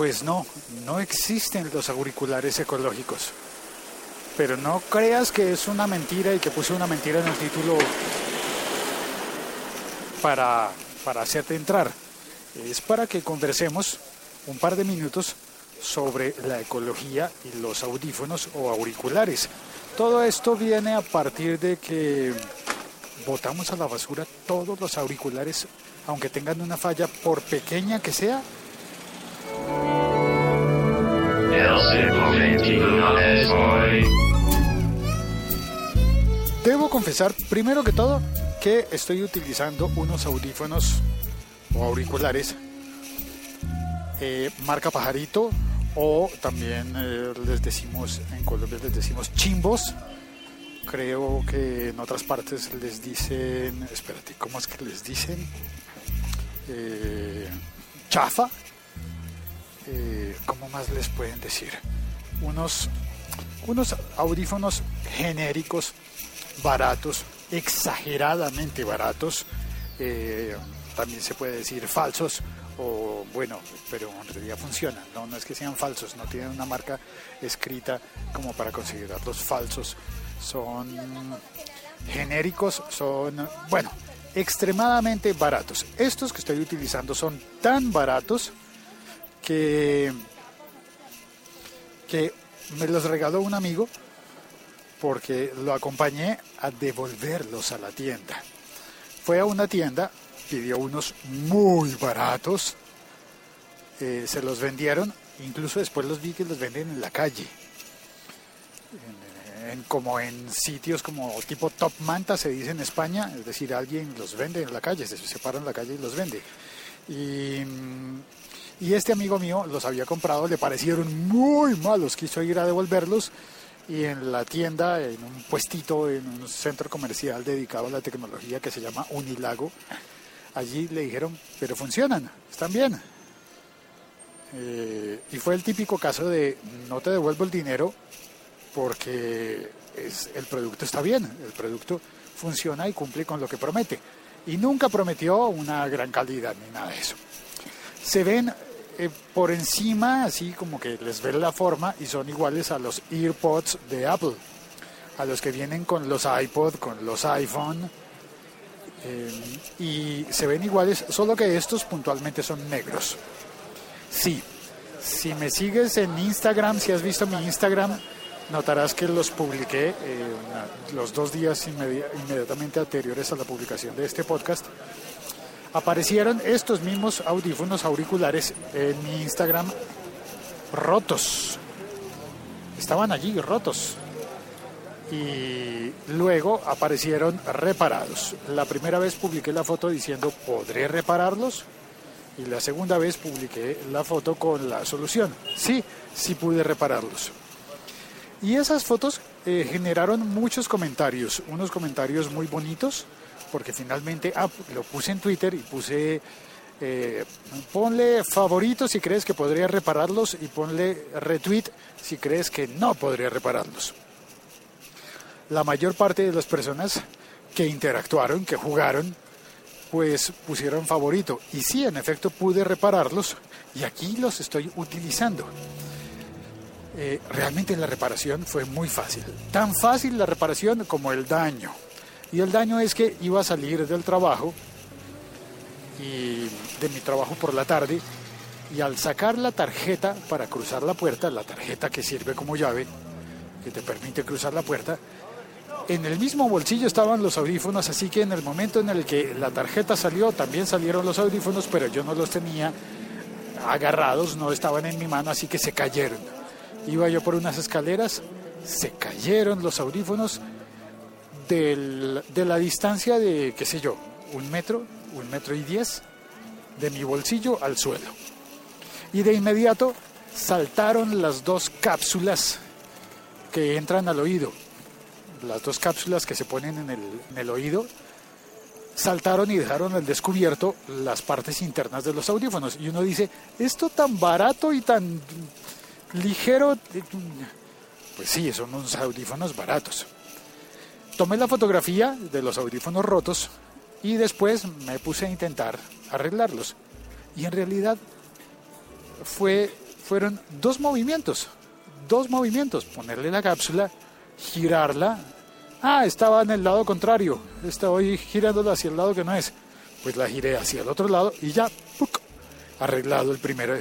Pues no, no existen los auriculares ecológicos. Pero no creas que es una mentira y que puse una mentira en el título para, para hacerte entrar. Es para que conversemos un par de minutos sobre la ecología y los audífonos o auriculares. Todo esto viene a partir de que botamos a la basura todos los auriculares, aunque tengan una falla, por pequeña que sea. Debo confesar, primero que todo, que estoy utilizando unos audífonos o auriculares eh, marca pajarito o también eh, les decimos en Colombia les decimos chimbos. Creo que en otras partes les dicen espérate cómo es que les dicen eh, chafa cómo más les pueden decir unos unos audífonos genéricos baratos exageradamente baratos también se puede decir falsos o bueno, pero en realidad funcionan, ¿no? no es que sean falsos, no tienen una marca escrita como para considerarlos falsos, son genéricos, son, bueno, extremadamente baratos. Estos que estoy utilizando son tan baratos que, que me los regaló un amigo porque lo acompañé a devolverlos a la tienda. Fue a una tienda pidió unos muy baratos, eh, se los vendieron, incluso después los vi que los venden en la calle, en, como en sitios como tipo Top Manta se dice en España, es decir, alguien los vende en la calle, se separan la calle y los vende. Y, y este amigo mío los había comprado, le parecieron muy malos, quiso ir a devolverlos y en la tienda, en un puestito, en un centro comercial dedicado a la tecnología que se llama Unilago, allí le dijeron, pero funcionan, están bien. Eh, y fue el típico caso de no te devuelvo el dinero porque es, el producto está bien, el producto funciona y cumple con lo que promete. Y nunca prometió una gran calidad ni nada de eso. Se ven eh, por encima, así como que les ven la forma y son iguales a los EarPods de Apple, a los que vienen con los iPod, con los iPhone eh, y se ven iguales, solo que estos puntualmente son negros. Sí, si me sigues en Instagram, si has visto mi Instagram, notarás que los publiqué eh, los dos días inmediatamente anteriores a la publicación de este podcast. Aparecieron estos mismos audífonos auriculares en mi Instagram rotos. Estaban allí rotos y luego aparecieron reparados. La primera vez publiqué la foto diciendo podré repararlos y la segunda vez publiqué la foto con la solución. Sí, sí pude repararlos. Y esas fotos eh, generaron muchos comentarios, unos comentarios muy bonitos, porque finalmente ah, lo puse en Twitter y puse, eh, ponle favorito si crees que podría repararlos y ponle retweet si crees que no podría repararlos la mayor parte de las personas que interactuaron, que jugaron, pues pusieron favorito. Y sí, en efecto pude repararlos y aquí los estoy utilizando. Eh, realmente la reparación fue muy fácil. Tan fácil la reparación como el daño. Y el daño es que iba a salir del trabajo y de mi trabajo por la tarde y al sacar la tarjeta para cruzar la puerta, la tarjeta que sirve como llave, que te permite cruzar la puerta, en el mismo bolsillo estaban los audífonos, así que en el momento en el que la tarjeta salió, también salieron los audífonos, pero yo no los tenía agarrados, no estaban en mi mano, así que se cayeron. Iba yo por unas escaleras, se cayeron los audífonos de la distancia de, qué sé yo, un metro, un metro y diez, de mi bolsillo al suelo. Y de inmediato saltaron las dos cápsulas que entran al oído las dos cápsulas que se ponen en el, en el oído, saltaron y dejaron al descubierto las partes internas de los audífonos. Y uno dice, esto tan barato y tan ligero, pues sí, son unos audífonos baratos. Tomé la fotografía de los audífonos rotos y después me puse a intentar arreglarlos. Y en realidad fue fueron dos movimientos. Dos movimientos. Ponerle la cápsula, girarla. Ah, estaba en el lado contrario. Estoy girándola hacia el lado que no es. Pues la giré hacia el otro lado y ya, arreglado el primero,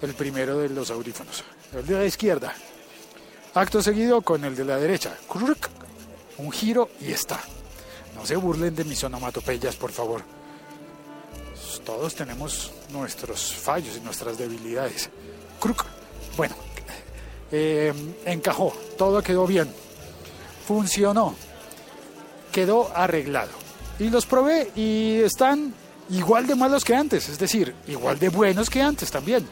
el primero de los audífonos. El de la izquierda. Acto seguido con el de la derecha. Un giro y está. No se burlen de mis onomatopeyas, por favor. Todos tenemos nuestros fallos y nuestras debilidades. Bueno, eh, encajó, todo quedó bien, funcionó, quedó arreglado. Y los probé y están igual de malos que antes, es decir, igual de buenos que antes también.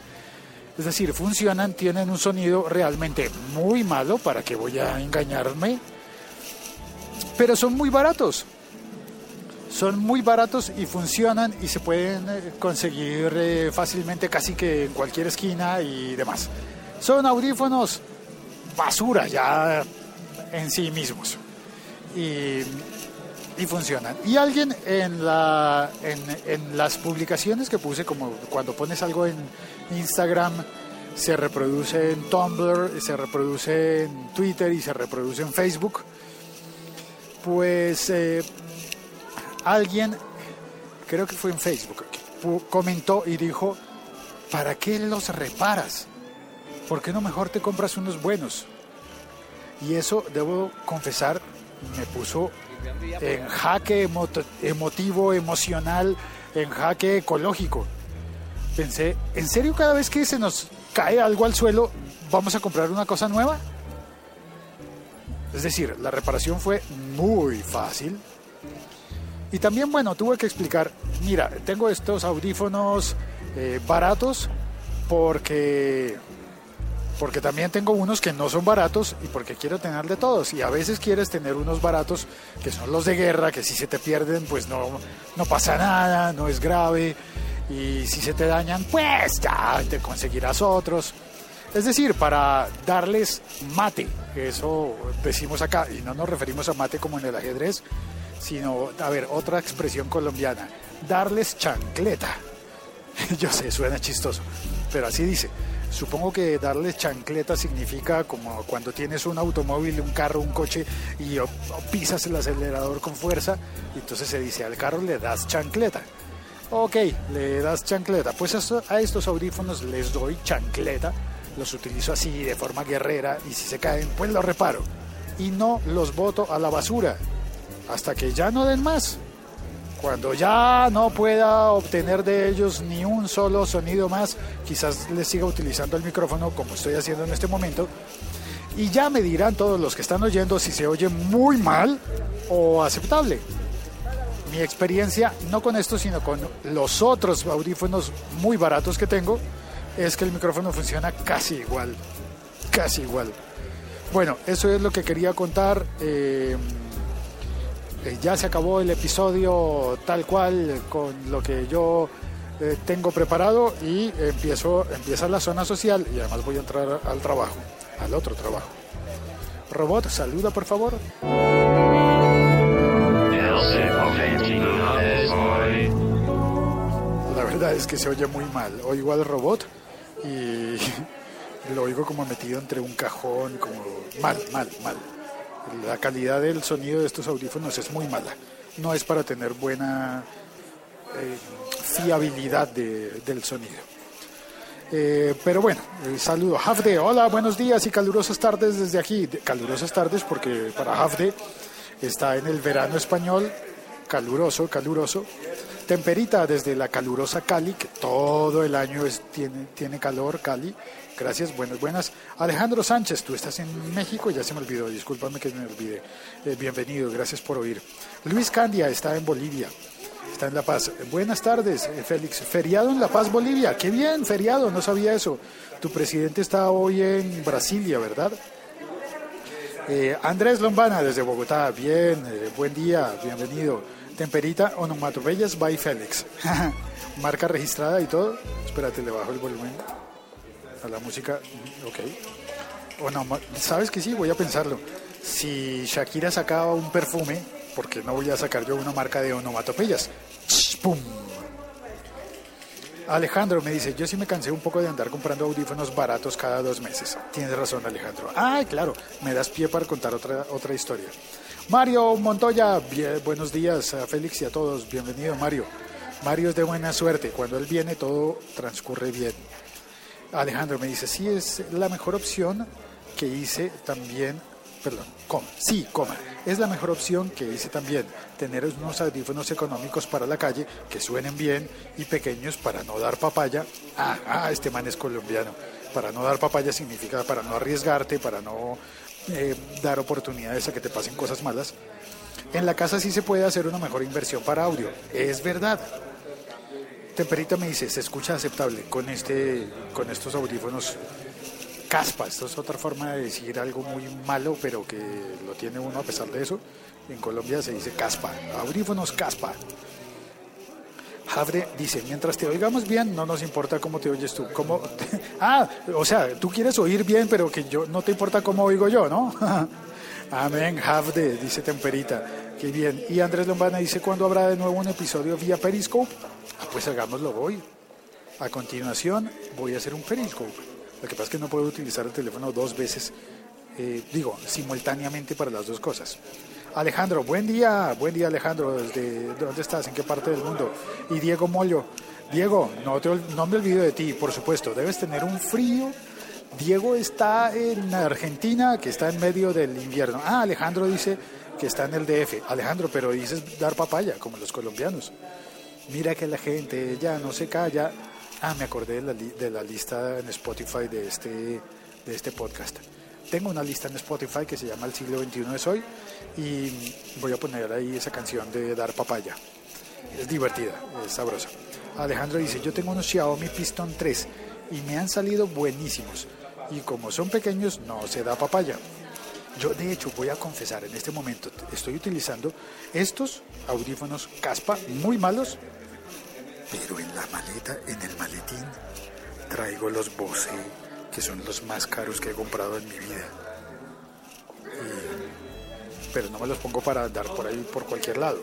Es decir, funcionan, tienen un sonido realmente muy malo, para que voy a engañarme, pero son muy baratos. Son muy baratos y funcionan y se pueden eh, conseguir eh, fácilmente casi que en cualquier esquina y demás. Son audífonos basura ya en sí mismos y, y funcionan. Y alguien en, la, en, en las publicaciones que puse, como cuando pones algo en Instagram, se reproduce en Tumblr, se reproduce en Twitter y se reproduce en Facebook, pues eh, alguien, creo que fue en Facebook, comentó y dijo, ¿para qué los reparas? ¿Por qué no mejor te compras unos buenos? Y eso, debo confesar, me puso en jaque emotivo, emocional, en jaque ecológico. Pensé, ¿en serio cada vez que se nos cae algo al suelo, vamos a comprar una cosa nueva? Es decir, la reparación fue muy fácil. Y también, bueno, tuve que explicar, mira, tengo estos audífonos eh, baratos porque porque también tengo unos que no son baratos y porque quiero tener de todos. Y a veces quieres tener unos baratos que son los de guerra, que si se te pierden, pues no, no pasa nada, no es grave. Y si se te dañan, pues ya te conseguirás otros. Es decir, para darles mate, eso decimos acá, y no nos referimos a mate como en el ajedrez, sino, a ver, otra expresión colombiana, darles chancleta. Yo sé, suena chistoso, pero así dice. Supongo que darles chancleta significa como cuando tienes un automóvil, un carro, un coche y pisas el acelerador con fuerza, y entonces se dice al carro le das chancleta. Ok, le das chancleta. Pues a estos audífonos les doy chancleta, los utilizo así de forma guerrera y si se caen, pues los reparo. Y no los boto a la basura hasta que ya no den más. Cuando ya no pueda obtener de ellos ni un solo sonido más, quizás les siga utilizando el micrófono como estoy haciendo en este momento. Y ya me dirán todos los que están oyendo si se oye muy mal o aceptable. Mi experiencia, no con esto, sino con los otros audífonos muy baratos que tengo, es que el micrófono funciona casi igual. Casi igual. Bueno, eso es lo que quería contar. Eh, eh, ya se acabó el episodio tal cual con lo que yo eh, tengo preparado y empiezo, empieza la zona social y además voy a entrar al trabajo, al otro trabajo. Robot, saluda por favor. La verdad es que se oye muy mal. Oigo al robot y lo oigo como metido entre un cajón, como mal, mal, mal la calidad del sonido de estos audífonos es muy mala. No es para tener buena eh, fiabilidad del sonido. Eh, pero bueno, eh, saludo. Hafde, hola, buenos días y calurosas tardes desde aquí. Calurosas tardes porque para Hafde está en el verano español, caluroso, caluroso. Temperita desde la calurosa Cali, que todo el año es, tiene, tiene calor, Cali. Gracias, buenas, buenas. Alejandro Sánchez, tú estás en México, ya se me olvidó, discúlpame que me olvide. Eh, bienvenido, gracias por oír. Luis Candia está en Bolivia, está en La Paz. Buenas tardes, eh, Félix. Feriado en La Paz, Bolivia. Qué bien, feriado, no sabía eso. Tu presidente está hoy en Brasilia, ¿verdad? Eh, Andrés Lombana desde Bogotá, bien, buen día, bienvenido. Temperita, onomatopeyas by Félix. Marca registrada y todo. Espérate, le bajo el volumen a la música, ok. O no, sabes que sí, voy a pensarlo. Si Shakira sacaba un perfume, porque no voy a sacar yo una marca de onomatopeyas? ¡Pum! Alejandro me dice, yo sí me cansé un poco de andar comprando audífonos baratos cada dos meses. Tienes razón, Alejandro. Ah, claro, me das pie para contar otra, otra historia. Mario Montoya, buenos días a Félix y a todos. Bienvenido, Mario. Mario es de buena suerte. Cuando él viene, todo transcurre bien. Alejandro me dice, sí, es la mejor opción que hice también perdón, coma, sí, coma. Es la mejor opción que hice también, tener unos audífonos económicos para la calle que suenen bien y pequeños para no dar papaya. Ah, ah, este man es colombiano. Para no dar papaya significa para no arriesgarte, para no eh, dar oportunidades a que te pasen cosas malas. En la casa sí se puede hacer una mejor inversión para audio, es verdad. Temperita me dice, se escucha aceptable con, este, con estos audífonos caspa. Esto es otra forma de decir algo muy malo, pero que lo tiene uno a pesar de eso. En Colombia se dice caspa. Audífonos caspa. Javre dice, mientras te oigamos bien, no nos importa cómo te oyes tú. ¿Cómo ah, o sea, tú quieres oír bien, pero que yo no te importa cómo oigo yo, ¿no? Amén, Javde, dice Temperita. Qué bien. Y Andrés Lombana dice, ¿cuándo habrá de nuevo un episodio vía Periscope? Ah, pues hagámoslo hoy. A continuación voy a hacer un Periscope. Lo que pasa es que no puedo utilizar el teléfono dos veces, eh, digo, simultáneamente para las dos cosas. Alejandro, buen día, buen día Alejandro, ¿desde dónde estás? ¿En qué parte del mundo? Y Diego Mollo, Diego, no, te, no me olvido de ti, por supuesto, debes tener un frío. Diego está en Argentina, que está en medio del invierno. Ah, Alejandro dice que está en el DF. Alejandro, pero dices dar papaya, como los colombianos. Mira que la gente ya no se calla. Ah, me acordé de la, de la lista en Spotify de este, de este podcast. Tengo una lista en Spotify que se llama El siglo XXI es hoy y voy a poner ahí esa canción de Dar Papaya. Es divertida, es sabrosa. Alejandro dice, yo tengo unos Xiaomi Piston 3 y me han salido buenísimos. Y como son pequeños, no se da papaya. Yo de hecho voy a confesar, en este momento estoy utilizando estos audífonos Caspa muy malos pero en la maleta, en el maletín, traigo los Bose, que son los más caros que he comprado en mi vida. pero no me los pongo para andar por ahí por cualquier lado.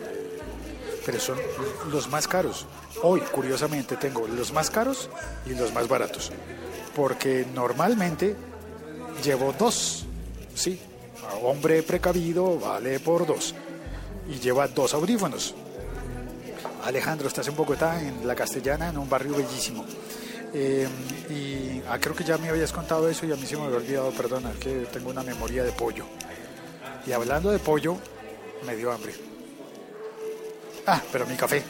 Pero son los más caros. Hoy, curiosamente, tengo los más caros y los más baratos. Porque normalmente llevo dos. Sí, hombre precavido vale por dos. Y lleva dos audífonos Alejandro, estás en Bogotá, en La Castellana, en un barrio bellísimo. Eh, y ah, creo que ya me habías contado eso y a mí se me había olvidado, perdona, que tengo una memoria de pollo. Y hablando de pollo, me dio hambre. Ah, pero mi café,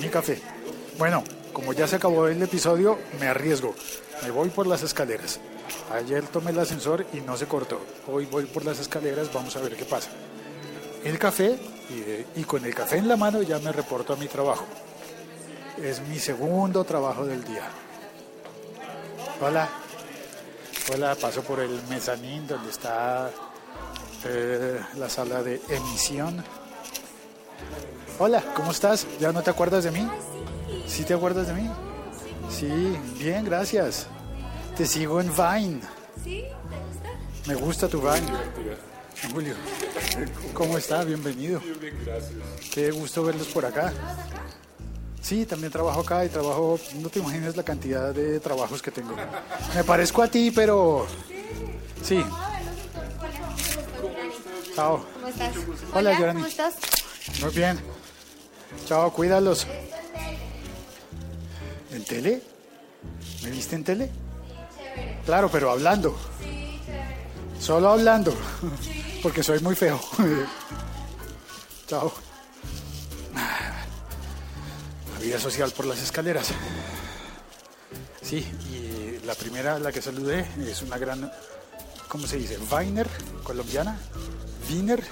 mi café. Bueno, como ya se acabó el episodio, me arriesgo. Me voy por las escaleras. Ayer tomé el ascensor y no se cortó. Hoy voy por las escaleras, vamos a ver qué pasa el café y, con el café en la mano ya me reporto a mi trabajo. Es mi segundo trabajo del día. Hola. Hola, paso por el mezanín donde está eh, la sala de emisión. Hola, ¿cómo estás? ¿Ya no te acuerdas de mí? ¿Sí te acuerdas de mí? Sí, bien, gracias. Te sigo en Vine. ¿Sí? ¿Te gusta? Me gusta tu Vine. Julio, ¿cómo está? Bienvenido. Bien, gracias. Qué gusto verlos por acá. Sí, también trabajo acá y trabajo, no te imaginas la cantidad de trabajos que tengo. Me parezco a ti, pero... Sí. Chao. ¿Cómo estás? Hola, Hola ¿Cómo estás? Muy bien. Chao, cuídalos. ¿En tele? ¿Me viste en tele? Claro, pero hablando. Solo hablando. Porque soy muy feo. Chao. La vida social por las escaleras. Sí, y la primera, la que saludé, es una gran, ¿cómo se dice? Viner, colombiana. Viner.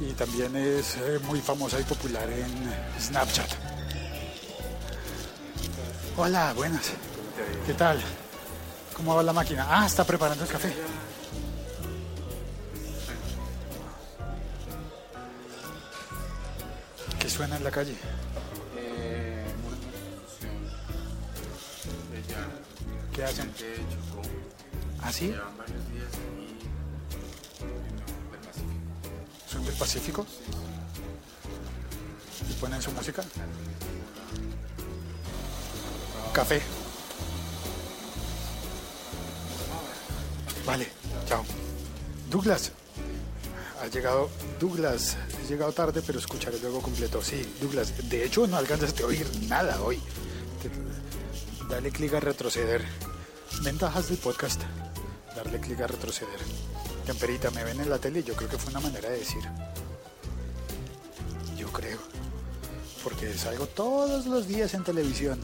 Y también es eh, muy famosa y popular en Snapchat. Hola, buenas. ¿Qué tal? ¿Cómo va la máquina? Ah, está preparando el café. Suena en la calle? ¿Qué hacen? ¿Ah, sí? ¿Son del Pacífico? ¿Y ponen su música? café. Vale, chao. Douglas. Ha llegado Douglas. Llegado tarde, pero escucharé luego completo. Sí, Douglas. De hecho, no alcanzas a oír nada hoy. Dale clic a retroceder. Ventajas del podcast. Darle clic a retroceder. Temperita, me ven en la tele yo creo que fue una manera de decir. Yo creo. Porque salgo todos los días en televisión.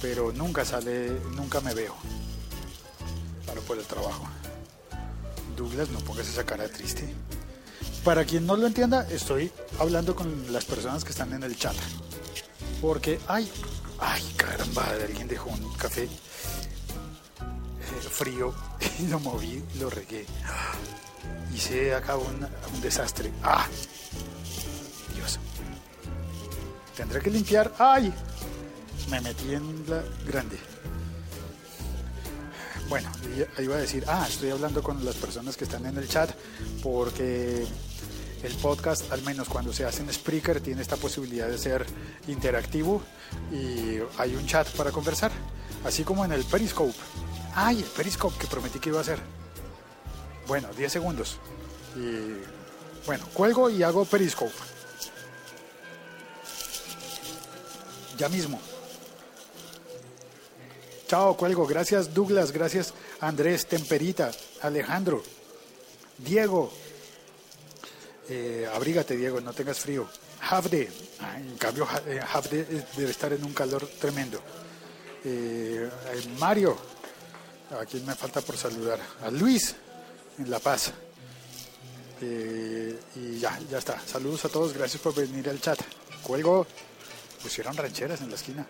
Pero nunca sale, nunca me veo. Claro, por el trabajo. Douglas, no pongas esa cara triste. Para quien no lo entienda, estoy hablando con las personas que están en el chat. Porque, ay, ay, caramba, alguien dejó un café eh, frío y lo moví, lo regué. Hice acá un, un desastre. ¡Ah! Dios. Tendré que limpiar. ¡Ay! Me metí en la grande. Bueno, iba a decir, ah, estoy hablando con las personas que están en el chat porque el podcast, al menos cuando se hace en Spreaker, tiene esta posibilidad de ser interactivo y hay un chat para conversar, así como en el Periscope. Ay, el Periscope que prometí que iba a hacer. Bueno, 10 segundos. Y bueno, cuelgo y hago Periscope. Ya mismo. Chao, cuelgo. Gracias Douglas, gracias Andrés, Temperita, Alejandro, Diego. Eh, abrígate, Diego, no tengas frío. Havde, ah, en cambio, Ha- eh, Havde eh, debe estar en un calor tremendo. Mario, a quien me falta por saludar. A Luis, en La Paz. Y ya, ya está. Saludos a todos, gracias por venir al chat. Cuelgo. Pusieron rancheras en la esquina.